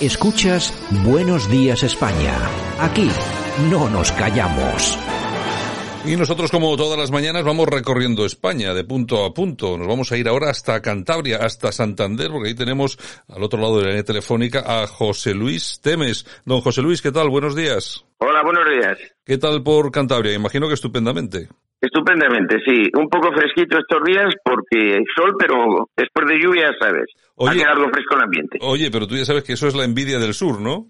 Escuchas Buenos Días España. Aquí no nos callamos. Y nosotros, como todas las mañanas, vamos recorriendo España de punto a punto. Nos vamos a ir ahora hasta Cantabria, hasta Santander, porque ahí tenemos al otro lado de la línea telefónica a José Luis Temes. Don José Luis, ¿qué tal? Buenos días. Hola, buenos días. ¿Qué tal por Cantabria? Imagino que estupendamente. Estupendamente, sí. Un poco fresquito estos días porque hay sol, pero después de lluvia, sabes, Oye, ha algo fresco el ambiente. Oye, pero tú ya sabes que eso es la envidia del sur, ¿no?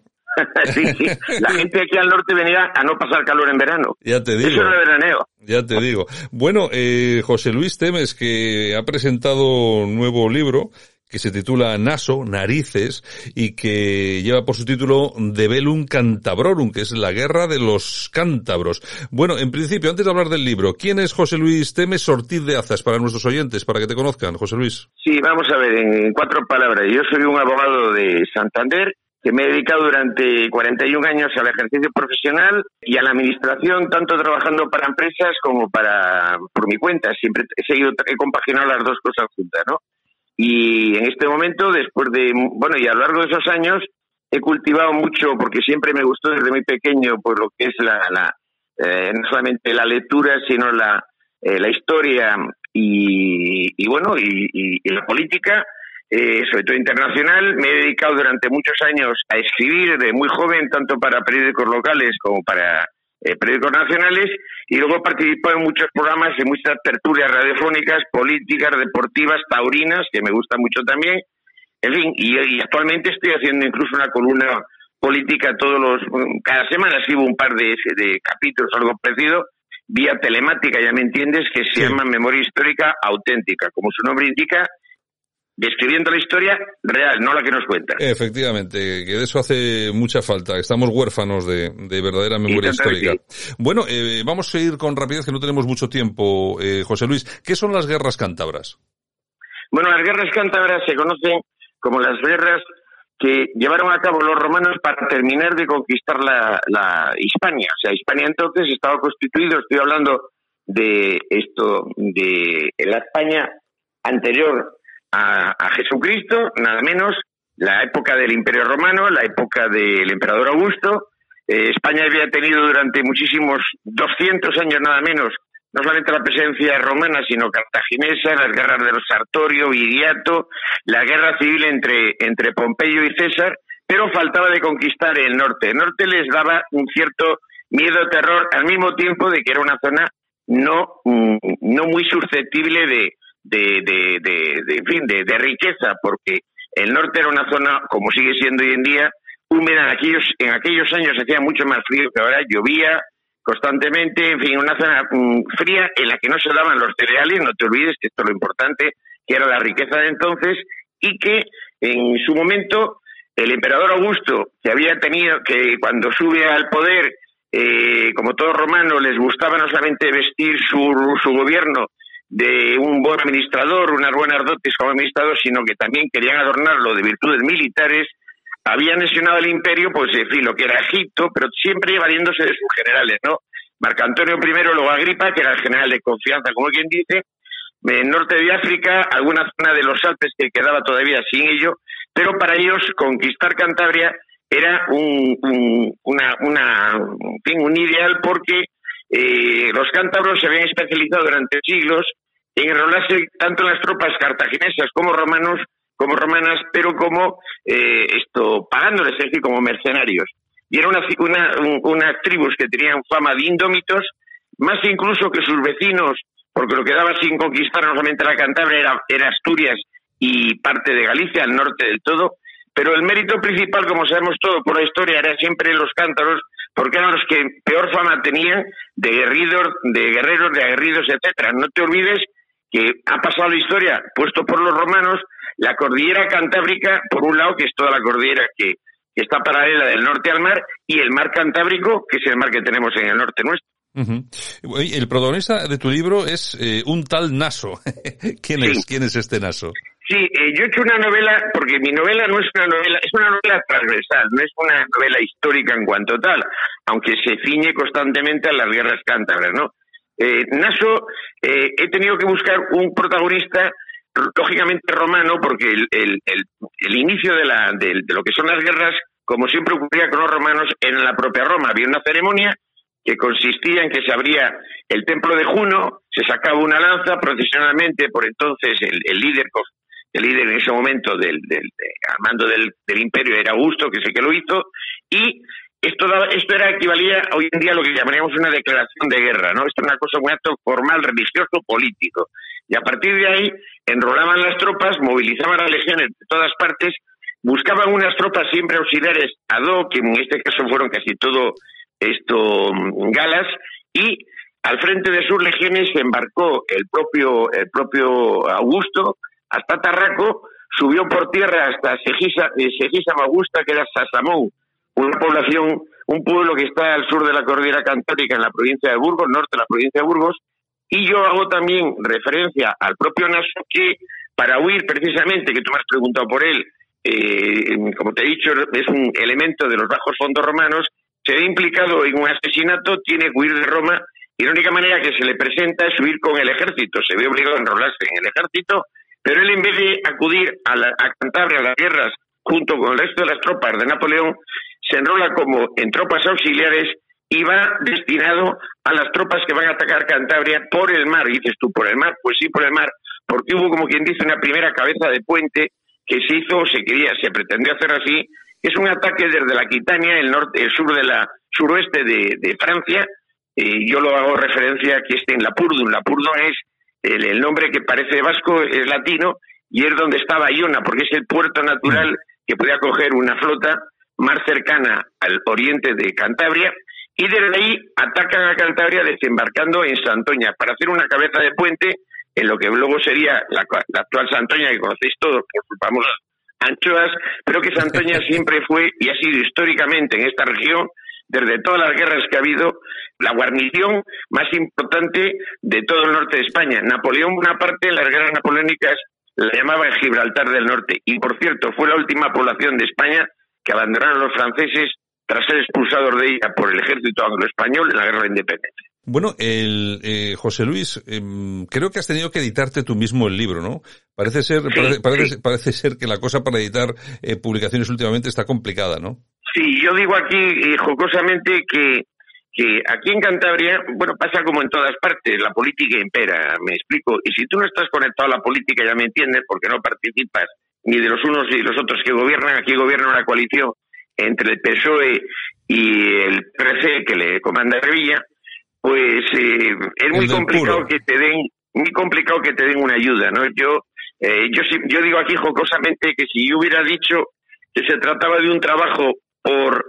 sí, sí. La gente aquí al norte venía a no pasar calor en verano. Ya te digo. Eso es de veraneo. Ya te digo. Bueno, eh, José Luis Temes, que ha presentado un nuevo libro que se titula Naso, Narices, y que lleva por su título De Velum Cantabrorum, que es la guerra de los cántabros. Bueno, en principio, antes de hablar del libro, ¿quién es José Luis Temes Ortiz de Azas para nuestros oyentes, para que te conozcan, José Luis? Sí, vamos a ver, en cuatro palabras. Yo soy un abogado de Santander que me he dedicado durante 41 años al ejercicio profesional y a la administración, tanto trabajando para empresas como para por mi cuenta. Siempre he seguido, he compaginado las dos cosas juntas, ¿no? Y en este momento, después de, bueno, y a lo largo de esos años, he cultivado mucho, porque siempre me gustó desde muy pequeño, pues lo que es la, la eh, no solamente la lectura, sino la, eh, la historia y, y bueno, y, y, la política eh, sobre todo internacional. Me he dedicado durante muchos años a escribir de muy joven, tanto para periódicos locales como para eh, periódicos nacionales, y luego he participado en muchos programas, en muchas tertulias radiofónicas, políticas, deportivas, taurinas, que me gusta mucho también. En fin, y, y actualmente estoy haciendo incluso una columna política todos los cada semana escribo un par de, de capítulos algo parecido vía telemática ya me entiendes que se Sí. llama memoria histórica auténtica como su nombre indica describiendo la historia real, no la que nos cuentan. Efectivamente, que de eso hace mucha falta. Estamos huérfanos de, de verdadera memoria histórica. Bueno, eh, vamos a ir con rapidez, que no tenemos mucho tiempo, eh, José Luis. ¿Qué son las guerras cántabras? Bueno, las guerras cántabras se conocen como las guerras que llevaron a cabo los romanos para terminar de conquistar la, la Hispania. O sea, Hispania entonces estaba constituido, estoy hablando de esto, de la España anterior a, a Jesucristo, nada menos, la época del Imperio Romano, la época del Emperador Augusto. Eh, España había tenido durante muchísimos 200 años nada menos no solamente la presencia romana, sino cartaginesa, las guerras de los Sartorio, Viriato, la guerra civil entre, entre Pompeyo y César, pero faltaba de conquistar el norte. El norte les daba un cierto miedo, terror, al mismo tiempo de que era una zona no, mm, no muy susceptible de, de, de, de, en fin, de, de riqueza, porque el norte era una zona, como sigue siendo hoy en día, húmeda. En aquellos, en aquellos años hacía mucho más frío que ahora, llovía, constantemente, en fin, una zona mm, fría en la que no se daban los cereales, no te olvides que esto es lo importante, que era la riqueza de entonces, y que en su momento el emperador Augusto, que había tenido, que cuando sube al poder, eh, como todo romano, les gustaba no solamente vestir su, su gobierno de un buen administrador, unas buenas dotes como administrador, sino que también querían adornarlo de virtudes militares, habían lesionado el imperio, pues en lo que era Egipto, pero siempre valiéndose de sus generales, ¿no? Marco Antonio I, luego Agripa, que era el general de confianza, como quien dice, en norte de África, alguna zona de los Alpes que quedaba todavía sin ello, pero para ellos conquistar Cantabria era un, un ideal porque eh, los cántabros se habían especializado durante siglos en enrolarse tanto en las tropas cartaginesas como romanos como romanas, pero como eh, esto pagándoles, es decir, como mercenarios. Y era una, una, unas tribus que tenían fama de indómitos, más incluso que sus vecinos, porque lo que daba sin conquistar no solamente la Cantabria era, era Asturias y parte de Galicia, al norte del todo, pero el mérito principal, como sabemos todo por la historia, era siempre los cántaros, porque eran los que peor fama tenían de guerreros, de guerreros, de aguerridos, etcétera. No te olvides que ha pasado la historia, puesto por los romanos, la cordillera cantábrica, por un lado, que es toda la cordillera que, que está paralela del norte al mar, y el mar Cantábrico, que es el mar que tenemos en el norte nuestro. Uh -huh. El protagonista de tu libro es eh, un tal Naso. ¿Quién Sí. es? ¿Quién es este Naso? Sí, eh, yo he hecho una novela, porque mi novela no es una novela, es una novela transversal, no es una novela histórica en cuanto tal, aunque se ciñe constantemente a las guerras cántabras, ¿no? Eh, Naso, eh, he tenido que buscar un protagonista lógicamente romano, porque el, el, el, inicio de, la, de, lo que son las guerras, como siempre ocurría con los romanos, en la propia Roma. Había una ceremonia que consistía en que se abría el templo de Juno, se sacaba una lanza procesionalmente, por entonces el líder el líder en ese momento del, del, al mando del, imperio era Augusto, que el que lo hizo, y esto, esto era equivalía hoy en día a lo que llamaríamos una declaración de guerra, ¿no? Esto es una cosa, un acto formal, religioso, político. Y a partir de ahí enrolaban las tropas, movilizaban a legiones de todas partes, buscaban unas tropas siempre auxiliares ad hoc, que en este caso fueron casi todo esto mm, galas, y al frente de sus legiones se embarcó el propio, el propio Augusto hasta Tarraco, subió por tierra hasta Segisa, eh, Segisa Magusta, que era Sasamón, una población, un pueblo que está al sur de la cordillera cantábrica en la provincia de Burgos, norte de la provincia de Burgos, y yo hago también referencia al propio Naso que para huir precisamente, que tú me has preguntado por él, eh, como te he dicho, es un elemento de los bajos fondos romanos, se ve implicado en un asesinato, tiene que huir de Roma y la única manera que se le presenta es huir con el ejército, se ve obligado a enrolarse en el ejército, pero él en vez de acudir a, la, Cantabria, a las guerras, junto con el resto de las tropas de Napoleón, se enrola como en tropas auxiliares y va destinado a las tropas que van a atacar Cantabria por el mar. dices tú, ¿por el mar? Pues sí, por el mar, porque hubo, como quien dice, una primera cabeza de puente que se hizo, se quería, se pretendió hacer así. Es un ataque desde la Quitania, el norte, el sur de la suroeste de, Francia. y yo lo hago referencia que esté en Lapurdum. Lapurdum es el, el, nombre que parece vasco, es latino, y es donde estaba Iona, porque es el puerto natural que podía acoger una flota más cercana al oriente de Cantabria, y desde ahí atacan a Cantabria desembarcando en Santoña para hacer una cabeza de puente en lo que luego sería la, actual Santoña que conocéis todos por sus famosas anchoas, pero que Santoña siempre fue y ha sido históricamente en esta región, desde todas las guerras que ha habido, la guarnición más importante de todo el norte de España. Napoleón Bonaparte en las guerras napoleónicas la llamaba el Gibraltar del Norte y por cierto fue la última población de España que abandonaron los franceses tras ser expulsados de ella por el ejército anglo-español en la guerra de independencia. Bueno, el, eh, José Luis, em, creo que has tenido que editarte tú mismo el libro, ¿no? Parece ser, parece, parece, ser que la cosa para editar eh, publicaciones últimamente está complicada, ¿no? Sí, yo digo aquí eh, jocosamente que, que aquí en Cantabria, bueno, pasa como en todas partes, la política impera, me explico. Y si tú no estás conectado a la política, ya me entiendes, porque no participas ni de los unos ni de los otros que gobiernan, aquí gobierna una coalición entre el PSOE y el PRC que le comanda Revilla, pues eh, es muy complicado que te den muy complicado que te den una ayuda, ¿no? Yo eh, yo yo digo aquí jocosamente que si yo hubiera dicho que se trataba de un trabajo por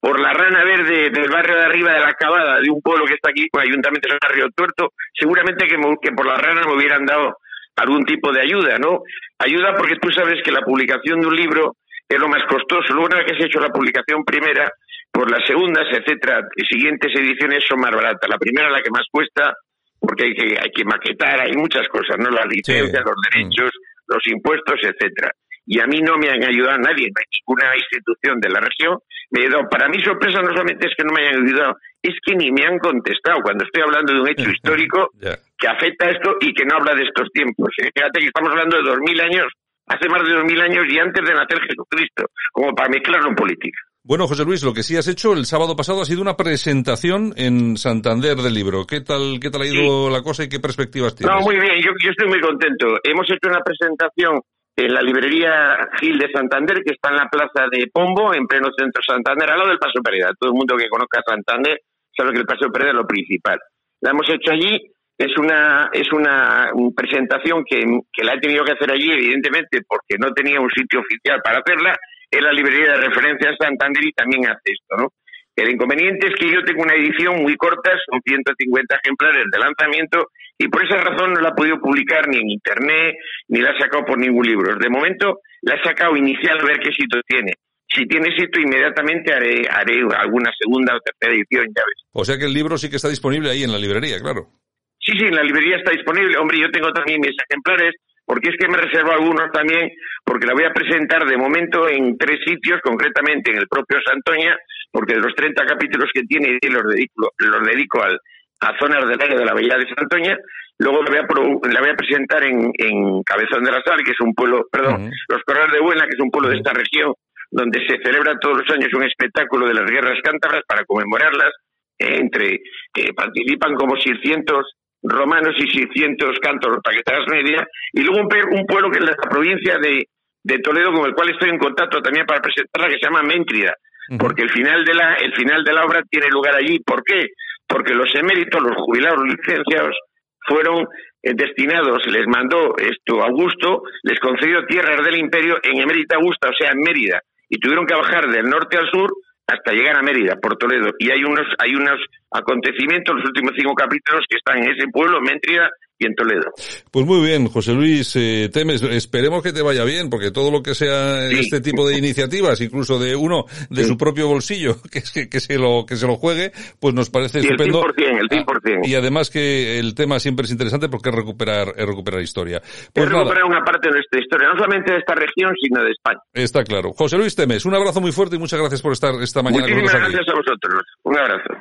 por la rana verde del barrio de arriba de la Cabada, de un pueblo que está aquí, con Ayuntamiento de Río Tuerto, seguramente que, que por la rana me hubieran dado algún tipo de ayuda, ¿no? Ayuda porque tú sabes que la publicación de un libro es lo más costoso. Luego, una vez que se ha hecho la publicación primera, por las segundas, etcétera, y siguientes ediciones son más baratas. La primera la que más cuesta, porque hay que, hay que maquetar, hay muchas cosas, ¿no? La licencia, los derechos, los impuestos, etcétera. Y a mí no me han ayudado nadie, ninguna institución de la región. Me he dado, para mi sorpresa no solamente es que no me hayan ayudado, es que ni me han contestado cuando estoy hablando de un hecho histórico que afecta a esto y que no habla de estos tiempos. ¿eh? Fíjate que estamos hablando de dos mil años hace más de dos mil años y antes de nacer Jesucristo, como para mezclarlo en política. Bueno, José Luis, lo que sí has hecho el sábado pasado ha sido una presentación en Santander del libro. ¿Qué tal, qué tal ha ido la cosa y qué perspectivas tienes? No, muy bien, yo, estoy muy contento. Hemos hecho una presentación en la librería Gil de Santander, que está en la plaza de Pombo, en pleno centro de Santander, al lado del Paso Pereda. Todo el mundo que conozca Santander sabe que el Paso Pereda es lo principal. La hemos hecho allí es una es una presentación que, que, la he tenido que hacer allí, evidentemente, porque no tenía un sitio oficial para hacerla, es la librería de referencia Santander y también hace esto, ¿no? El inconveniente es que yo tengo una edición muy corta, son 150 ejemplares de lanzamiento, y por esa razón no la he podido publicar ni en internet, ni la he sacado por ningún libro. De momento la he sacado inicial a ver qué sitio tiene. Si tiene sitio, inmediatamente haré, haré alguna segunda o tercera edición, ya ves. O sea que el libro sí que está disponible ahí en la librería, claro. Sí, sí, en la librería está disponible. Hombre, yo tengo también mis ejemplares, porque es que me reservo algunos también, porque la voy a presentar de momento en tres sitios, concretamente en el propio Santoña, porque de los 30 capítulos que tiene los dedico, los dedico al a zonas del área de la Bahía de Santoña. Luego la voy a, la voy a presentar en, en, Cabezón de la Sal, que es un pueblo, perdón, Los Corrales de Buena, que es un pueblo de esta región, donde se celebra todos los años un espectáculo de las guerras cántabras para conmemorarlas. Eh, entre eh, participan como 600 romanos y 600 cántabros, para que te hagas una idea. Y luego un, un pueblo que es la provincia de, de Toledo, con el cual estoy en contacto también para presentarla, que se llama Méntrida, porque el final de la, el final de la obra tiene lugar allí. ¿Por qué? Porque los eméritos, los jubilados, los licenciados, fueron eh, destinados, les mandó esto Augusto, les concedió tierras del imperio en Emérita Augusta, o sea, en Mérida, y tuvieron que bajar del norte al sur hasta llegar a Mérida, por Toledo. Y hay unos, hay unos acontecimientos, los últimos cinco capítulos, que están en ese pueblo, Méntrida, y en Toledo. Pues muy bien, José Luis eh, Temes, esperemos que te vaya bien, porque todo lo que sea este tipo de iniciativas, incluso de uno de su propio bolsillo, que, que, que, se lo que se lo juegue, pues nos parece estupendo. El 100%, el 100%. Ah, y además que el tema siempre es interesante porque es recuperar, es recuperar historia. Pues es recuperar una parte de nuestra historia, no solamente de esta región, sino de España. Está claro. José Luis Temes, un abrazo muy fuerte y muchas gracias por estar esta mañana con nosotros. gracias a vosotros. Un abrazo.